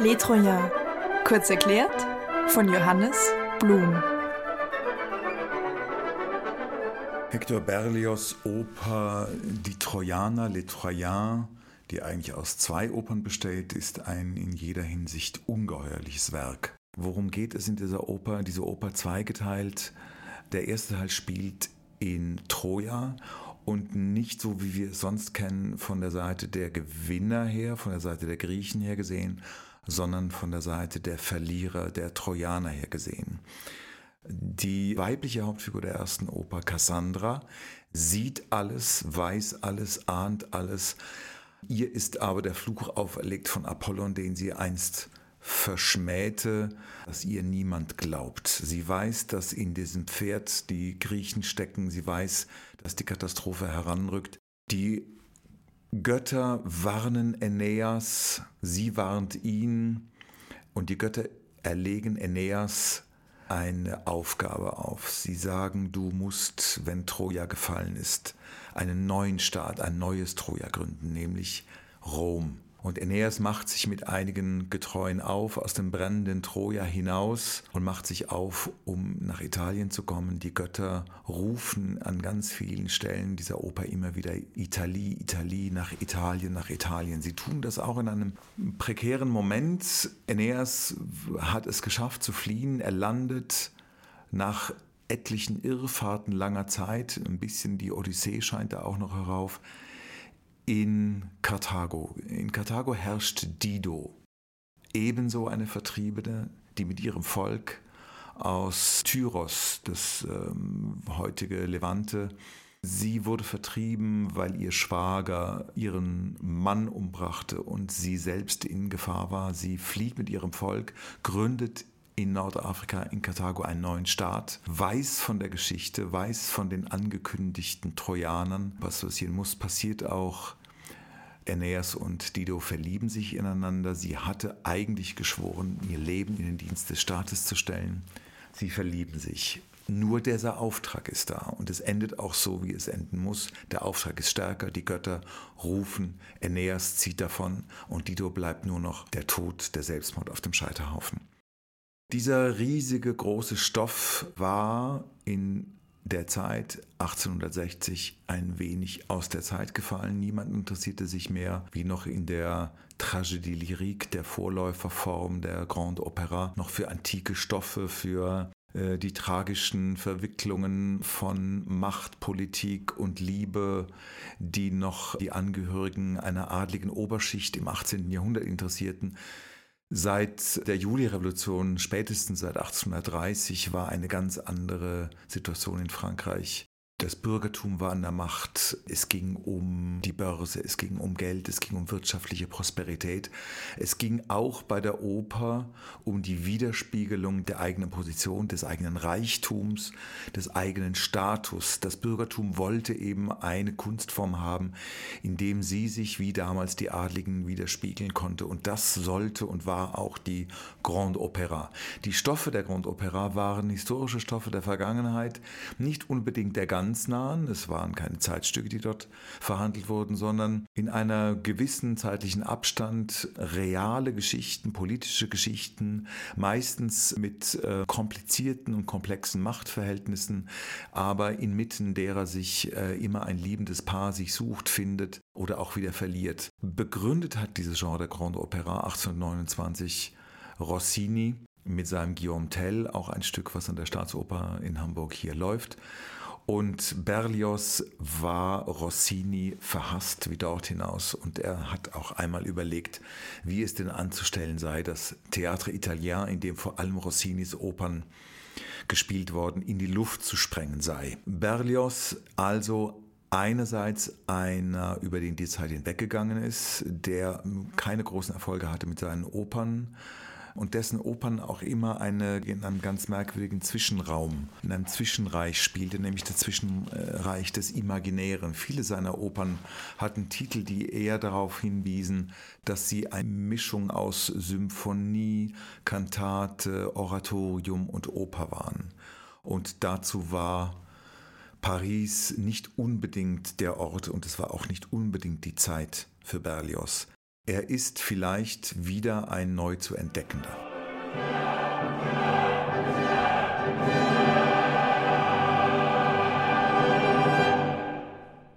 Les Troyens. Kurz erklärt von Johannes Blum. Hector Berlioz Oper Die Trojaner, Les Troyens, die eigentlich aus zwei Opern besteht, ist ein in jeder Hinsicht ungeheuerliches Werk. Worum geht es in dieser Oper? Diese Oper zweigeteilt. Der erste Teil spielt in Troja und nicht so, wie wir es sonst kennen, von der Seite der Gewinner her, von der Seite der Griechen her gesehen, sondern von der Seite der Verlierer, der Trojaner her gesehen. Die weibliche Hauptfigur der ersten Oper, Cassandra, sieht alles, weiß alles, ahnt alles. Ihr ist aber der Fluch auferlegt von Apollon, den sie einst verschmähte, dass ihr niemand glaubt. Sie weiß, dass in diesem Pferd die Griechen stecken. Sie weiß, dass die Katastrophe heranrückt. Die Götter warnen Aeneas, sie warnt ihn und die Götter erlegen Aeneas eine Aufgabe auf. Sie sagen, du musst, wenn Troja gefallen ist, einen neuen Staat, ein neues Troja gründen, nämlich Rom. Und Aeneas macht sich mit einigen Getreuen auf aus dem brennenden Troja hinaus und macht sich auf, um nach Italien zu kommen. Die Götter rufen an ganz vielen Stellen dieser Oper immer wieder Italie, Italie, nach Italien, nach Italien. Sie tun das auch in einem prekären Moment. Aeneas hat es geschafft zu fliehen. Er landet nach etlichen Irrfahrten langer Zeit. Ein bisschen die Odyssee scheint da auch noch herauf in Karthago. In Karthago herrscht Dido, ebenso eine Vertriebene, die mit ihrem Volk aus Tyros, das ähm, heutige Levante, Sie wurde vertrieben, weil ihr Schwager ihren Mann umbrachte und sie selbst in Gefahr war. Sie flieht mit ihrem Volk, gründet in Nordafrika, in Karthago, einen neuen Staat, weiß von der Geschichte, weiß von den angekündigten Trojanern. Was passieren muss, passiert auch. Aeneas und Dido verlieben sich ineinander. Sie hatte eigentlich geschworen, ihr Leben in den Dienst des Staates zu stellen. Sie verlieben sich. Nur dieser Auftrag ist da und es endet auch so, wie es enden muss. Der Auftrag ist stärker, die Götter rufen, Aeneas zieht davon und Dido bleibt nur noch der Tod, der Selbstmord auf dem Scheiterhaufen. Dieser riesige große Stoff war in der Zeit 1860 ein wenig aus der Zeit gefallen. Niemand interessierte sich mehr, wie noch in der Tragédie lyrique, der Vorläuferform der Grande Opera, noch für antike Stoffe, für äh, die tragischen Verwicklungen von Macht, Politik und Liebe, die noch die Angehörigen einer adligen Oberschicht im 18. Jahrhundert interessierten. Seit der Julirevolution, spätestens seit 1830, war eine ganz andere Situation in Frankreich. Das Bürgertum war an der Macht. Es ging um die Börse, es ging um Geld, es ging um wirtschaftliche Prosperität. Es ging auch bei der Oper um die Widerspiegelung der eigenen Position, des eigenen Reichtums, des eigenen Status. Das Bürgertum wollte eben eine Kunstform haben, in dem sie sich wie damals die Adligen widerspiegeln konnte. Und das sollte und war auch die Grande Opera. Die Stoffe der Grande Opera waren historische Stoffe der Vergangenheit, nicht unbedingt der ganzen ganz nahen. Es waren keine Zeitstücke, die dort verhandelt wurden, sondern in einer gewissen zeitlichen Abstand reale Geschichten, politische Geschichten, meistens mit äh, komplizierten und komplexen Machtverhältnissen, aber inmitten derer sich äh, immer ein liebendes Paar sich sucht, findet oder auch wieder verliert. Begründet hat dieses Genre Grande Opera 1829 Rossini mit seinem Guillaume Tell, auch ein Stück, was an der Staatsoper in Hamburg hier läuft. Und Berlioz war Rossini verhasst wie dort hinaus. Und er hat auch einmal überlegt, wie es denn anzustellen sei, dass Theatre Italien, in dem vor allem Rossinis Opern gespielt worden, in die Luft zu sprengen sei. Berlioz also einerseits einer, über den die Zeit hinweggegangen ist, der keine großen Erfolge hatte mit seinen Opern, und dessen Opern auch immer eine, in einem ganz merkwürdigen Zwischenraum, in einem Zwischenreich spielte, nämlich das Zwischenreich des Imaginären. Viele seiner Opern hatten Titel, die eher darauf hinwiesen, dass sie eine Mischung aus Symphonie, Kantate, Oratorium und Oper waren. Und dazu war Paris nicht unbedingt der Ort und es war auch nicht unbedingt die Zeit für Berlioz. Er ist vielleicht wieder ein neu zu entdeckender.